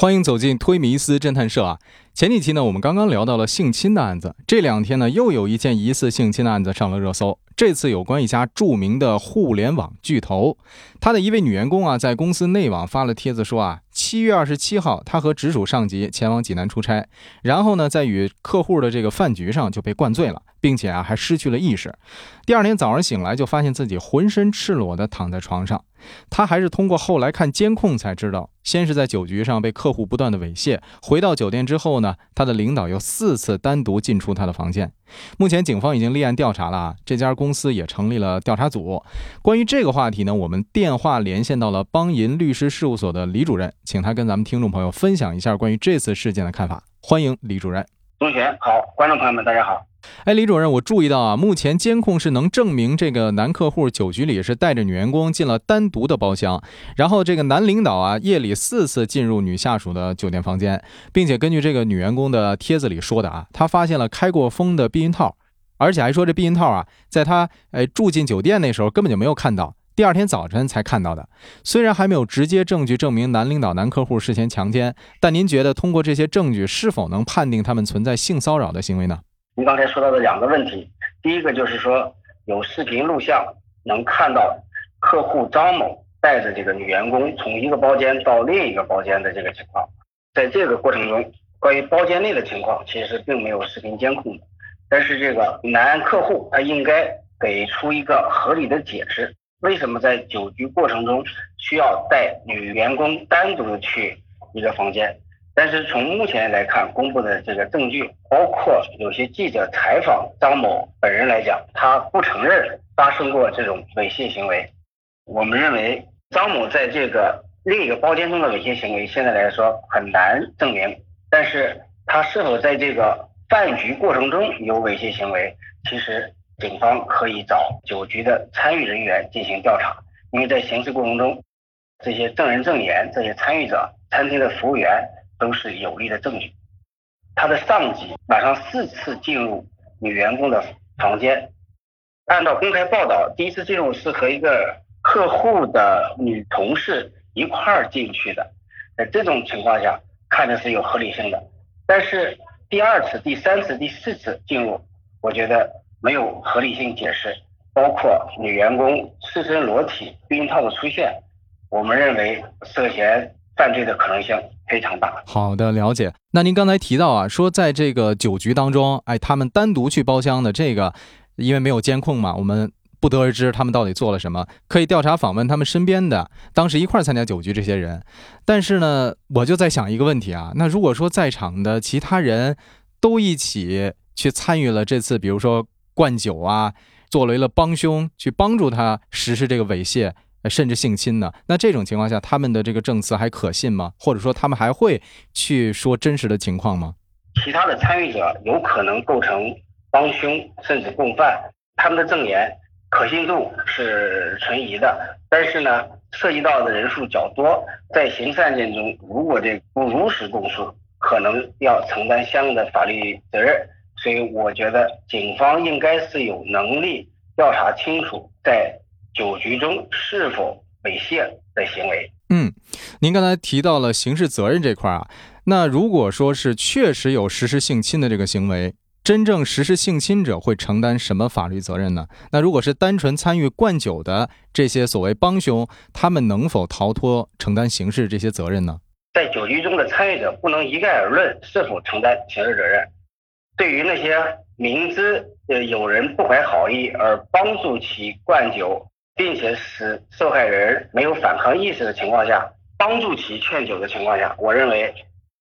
欢迎走进推迷思侦探社啊！前几期呢，我们刚刚聊到了性侵的案子，这两天呢，又有一件疑似性侵的案子上了热搜。这次有关一家著名的互联网巨头，他的一位女员工啊，在公司内网发了帖子说啊，七月二十七号，她和直属上级前往济南出差，然后呢，在与客户的这个饭局上就被灌醉了，并且啊，还失去了意识。第二天早上醒来，就发现自己浑身赤裸的躺在床上。他还是通过后来看监控才知道，先是在酒局上被客户不断的猥亵，回到酒店之后呢，他的领导又四次单独进出他的房间。目前警方已经立案调查了啊，这家公司也成立了调查组。关于这个话题呢，我们电话连线到了邦银律师事务所的李主任，请他跟咱们听众朋友分享一下关于这次事件的看法。欢迎李主任。同学好，观众朋友们大家好。哎，李主任，我注意到啊，目前监控是能证明这个男客户酒局里是带着女员工进了单独的包厢，然后这个男领导啊夜里四次进入女下属的酒店房间，并且根据这个女员工的帖子里说的啊，他发现了开过封的避孕套，而且还说这避孕套啊，在他哎住进酒店那时候根本就没有看到。第二天早晨才看到的。虽然还没有直接证据证明男领导、男客户事前强奸，但您觉得通过这些证据，是否能判定他们存在性骚扰的行为呢？您刚才说到的两个问题，第一个就是说有视频录像能看到客户张某带着这个女员工从一个包间到另一个包间的这个情况。在这个过程中，关于包间内的情况其实并没有视频监控的，但是这个男客户他应该给出一个合理的解释。为什么在酒局过程中需要带女员工单独去一个房间？但是从目前来看，公布的这个证据，包括有些记者采访张某本人来讲，他不承认发生过这种猥亵行为。我们认为张某在这个另一个包间中的猥亵行为，现在来说很难证明。但是他是否在这个饭局过程中有猥亵行为，其实。警方可以找酒局的参与人员进行调查，因为在刑事过程中，这些证人证言、这些参与者、餐厅的服务员都是有力的证据。他的上级晚上四次进入女员工的房间，按照公开报道，第一次进入是和一个客户的女同事一块儿进去的，在这种情况下看着是有合理性的。但是第二次、第三次、第四次进入，我觉得。没有合理性解释，包括女员工赤身裸体、避孕套的出现，我们认为涉嫌犯罪的可能性非常大。好的，了解。那您刚才提到啊，说在这个酒局当中，哎，他们单独去包厢的这个，因为没有监控嘛，我们不得而知他们到底做了什么。可以调查访问他们身边的当时一块参加酒局这些人。但是呢，我就在想一个问题啊，那如果说在场的其他人都一起去参与了这次，比如说。灌酒啊，作为了帮凶去帮助他实施这个猥亵，甚至性侵呢？那这种情况下，他们的这个证词还可信吗？或者说，他们还会去说真实的情况吗？其他的参与者有可能构成帮凶，甚至共犯，他们的证言可信度是存疑的。但是呢，涉及到的人数较多，在刑事案件中，如果这不如实供述，可能要承担相应的法律责任。所以我觉得警方应该是有能力调查清楚在酒局中是否猥亵的行为。嗯，您刚才提到了刑事责任这块啊，那如果说是确实有实施性侵的这个行为，真正实施性侵者会承担什么法律责任呢？那如果是单纯参与灌酒的这些所谓帮凶，他们能否逃脱承担刑事这些责任呢？在酒局中的参与者不能一概而论是否承担刑事责任。对于那些明知呃有人不怀好意而帮助其灌酒，并且使受害人没有反抗意识的情况下，帮助其劝酒的情况下，我认为，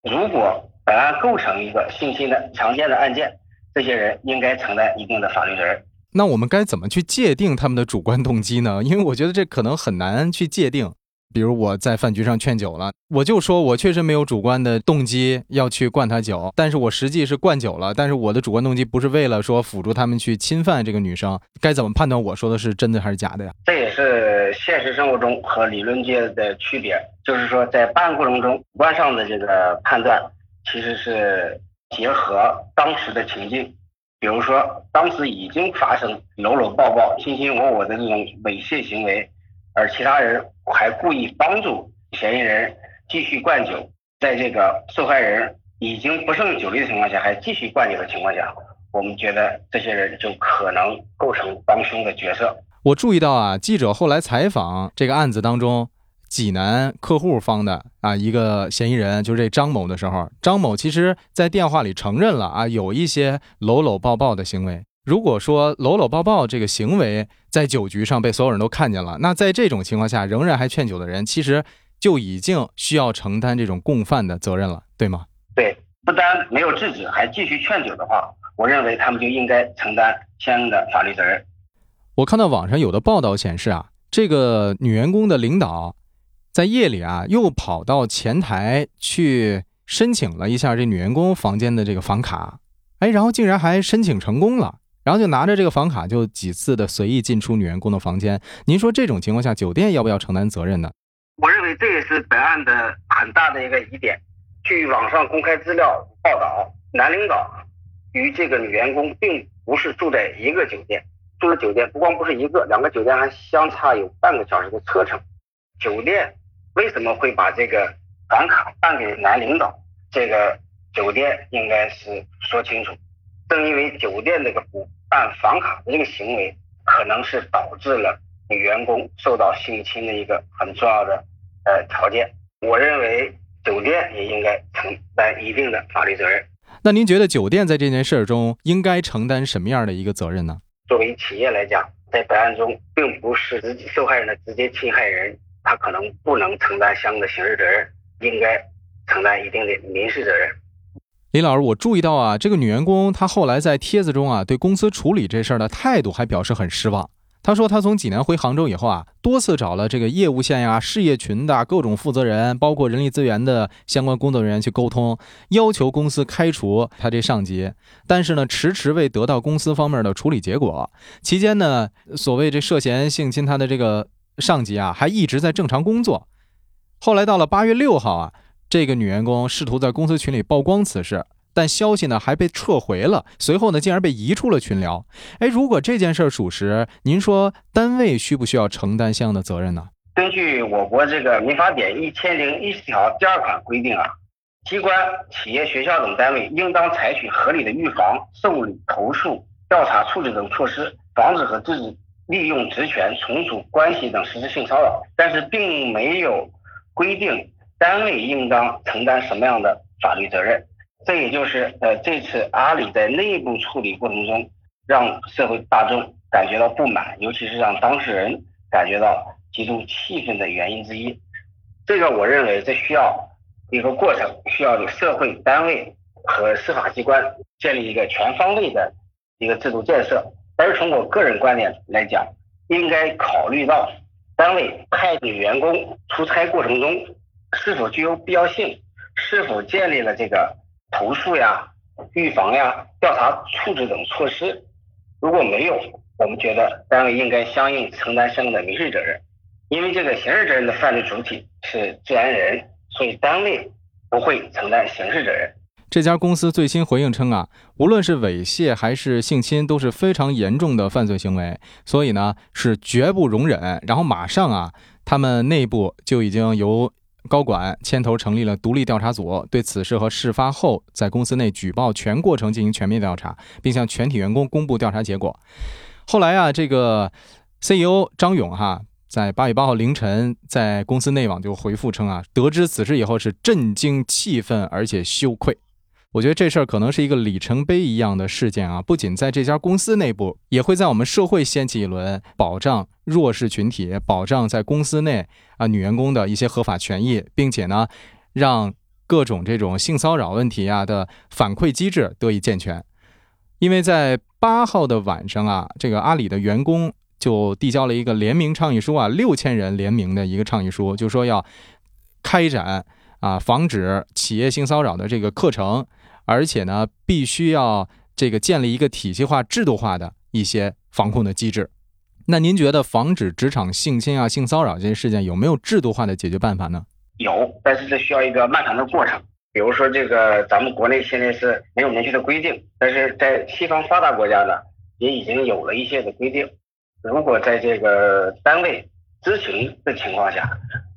如果本案构成一个性侵的强奸的案件，这些人应该承担一定的法律责任。那我们该怎么去界定他们的主观动机呢？因为我觉得这可能很难去界定。比如我在饭局上劝酒了，我就说我确实没有主观的动机要去灌他酒，但是我实际是灌酒了，但是我的主观动机不是为了说辅助他们去侵犯这个女生，该怎么判断我说的是真的还是假的呀？这也是现实生活中和理论界的区别，就是说在办案过程中，主观上的这个判断其实是结合当时的情境，比如说当时已经发生搂搂抱抱、卿卿我我的这种猥亵行为。而其他人还故意帮助嫌疑人继续灌酒，在这个受害人已经不胜酒力的情况下，还继续灌酒的情况下，我们觉得这些人就可能构成帮凶的角色。我注意到啊，记者后来采访这个案子当中，济南客户方的啊一个嫌疑人，就是这张某的时候，张某其实在电话里承认了啊，有一些搂搂抱抱的行为。如果说搂搂抱抱这个行为在酒局上被所有人都看见了，那在这种情况下仍然还劝酒的人，其实就已经需要承担这种共犯的责任了，对吗？对，不单没有制止，还继续劝酒的话，我认为他们就应该承担相应的法律责任。我看到网上有的报道显示啊，这个女员工的领导在夜里啊又跑到前台去申请了一下这女员工房间的这个房卡，哎，然后竟然还申请成功了。然后就拿着这个房卡，就几次的随意进出女员工的房间。您说这种情况下，酒店要不要承担责任呢？我认为这也是本案的很大的一个疑点。据网上公开资料报道，男领导与这个女员工并不是住在一个酒店，住的酒店不光不是一个，两个酒店还相差有半个小时的车程。酒店为什么会把这个房卡办给男领导？这个酒店应该是说清楚。正因为酒店这个不办房卡的这个行为，可能是导致了女员工受到性侵的一个很重要的呃条件。我认为酒店也应该承担一定的法律责任。那您觉得酒店在这件事中应该承担什么样的一个责任呢？作为企业来讲，在本案中并不是直接受害人的直接侵害人，他可能不能承担相应的刑事责任，应该承担一定的民事责任。李老师，我注意到啊，这个女员工她后来在帖子中啊，对公司处理这事儿的态度还表示很失望。她说，她从济南回杭州以后啊，多次找了这个业务线呀、事业群的各种负责人，包括人力资源的相关工作人员去沟通，要求公司开除她这上级，但是呢，迟迟未得到公司方面的处理结果。期间呢，所谓这涉嫌性侵她的这个上级啊，还一直在正常工作。后来到了八月六号啊。这个女员工试图在公司群里曝光此事，但消息呢还被撤回了。随后呢，竟然被移出了群聊。哎，如果这件事属实，您说单位需不需要承担相应的责任呢？根据我国这个民法典一千零一十条第二款规定啊，机关、企业、学校等单位应当采取合理的预防、受理、投诉、调查、处置等措施，防止和制止利用职权从属关系等实施性骚扰。但是并没有规定。单位应当承担什么样的法律责任？这也就是呃，这次阿里在内部处理过程中，让社会大众感觉到不满，尤其是让当事人感觉到极度气愤的原因之一。这个我认为这需要一个过程，需要社会单位和司法机关建立一个全方位的一个制度建设。而从我个人观点来讲，应该考虑到单位派给员工出差过程中。是否具有必要性？是否建立了这个投诉呀、预防呀、调查处置等措施？如果没有，我们觉得单位应该相应承担相应的民事责任。因为这个刑事责任的犯罪主体是自然人，所以单位不会承担刑事责任。这家公司最新回应称啊，无论是猥亵还是性侵都是非常严重的犯罪行为，所以呢是绝不容忍。然后马上啊，他们内部就已经由高管牵头成立了独立调查组，对此事和事发后在公司内举报全过程进行全面调查，并向全体员工公布调查结果。后来啊，这个 CEO 张勇哈在八月八号凌晨在公司内网就回复称啊，得知此事以后是震惊、气愤，而且羞愧。我觉得这事儿可能是一个里程碑一样的事件啊！不仅在这家公司内部，也会在我们社会掀起一轮保障弱势群体、保障在公司内啊女员工的一些合法权益，并且呢，让各种这种性骚扰问题啊的反馈机制得以健全。因为在八号的晚上啊，这个阿里的员工就递交了一个联名倡议书啊，六千人联名的一个倡议书，就说要开展啊防止企业性骚扰的这个课程。而且呢，必须要这个建立一个体系化、制度化的一些防控的机制。那您觉得防止职场性侵啊、性骚扰这些事件有没有制度化的解决办法呢？有，但是这需要一个漫长的过程。比如说，这个咱们国内现在是没有明确的规定，但是在西方发达国家呢，也已经有了一些的规定。如果在这个单位知情的情况下，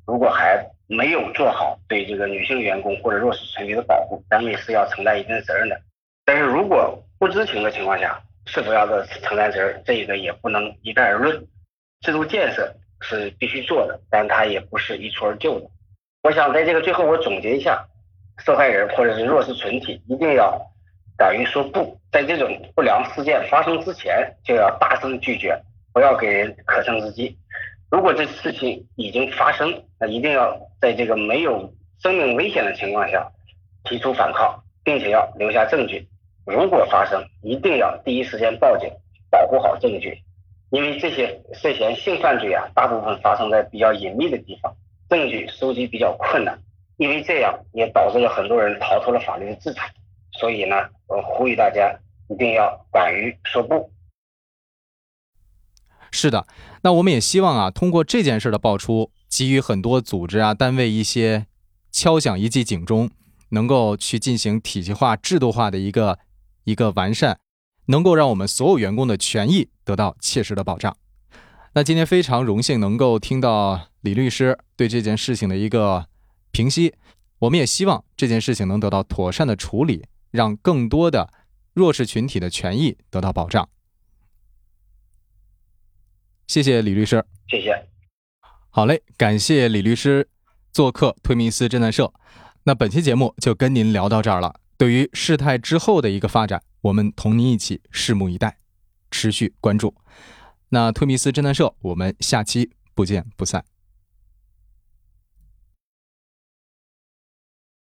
如果还没有做好对这个女性员工或者弱势群体的保护，单位是要承担一定责任的。但是如果不知情的情况下，是否要的承担责任，这个也不能一概而论。制度建设是必须做的，但它也不是一蹴而就的。我想在这个最后，我总结一下，受害人或者是弱势群体一定要敢于说不，在这种不良事件发生之前就要大声拒绝，不要给人可乘之机。如果这事情已经发生，那一定要在这个没有生命危险的情况下提出反抗，并且要留下证据。如果发生，一定要第一时间报警，保护好证据。因为这些涉嫌性犯罪啊，大部分发生在比较隐秘的地方，证据收集比较困难。因为这样也导致了很多人逃脱了法律的制裁。所以呢，我呼吁大家一定要敢于说不。是的，那我们也希望啊，通过这件事的爆出，给予很多组织啊、单位一些敲响一记警钟，能够去进行体系化、制度化的一个一个完善。能够让我们所有员工的权益得到切实的保障。那今天非常荣幸能够听到李律师对这件事情的一个评析，我们也希望这件事情能得到妥善的处理，让更多的弱势群体的权益得到保障。谢谢李律师，谢谢。好嘞，感谢李律师做客推密斯侦探社。那本期节目就跟您聊到这儿了。对于事态之后的一个发展。我们同您一起拭目以待，持续关注。那推密斯侦探社，我们下期不见不散。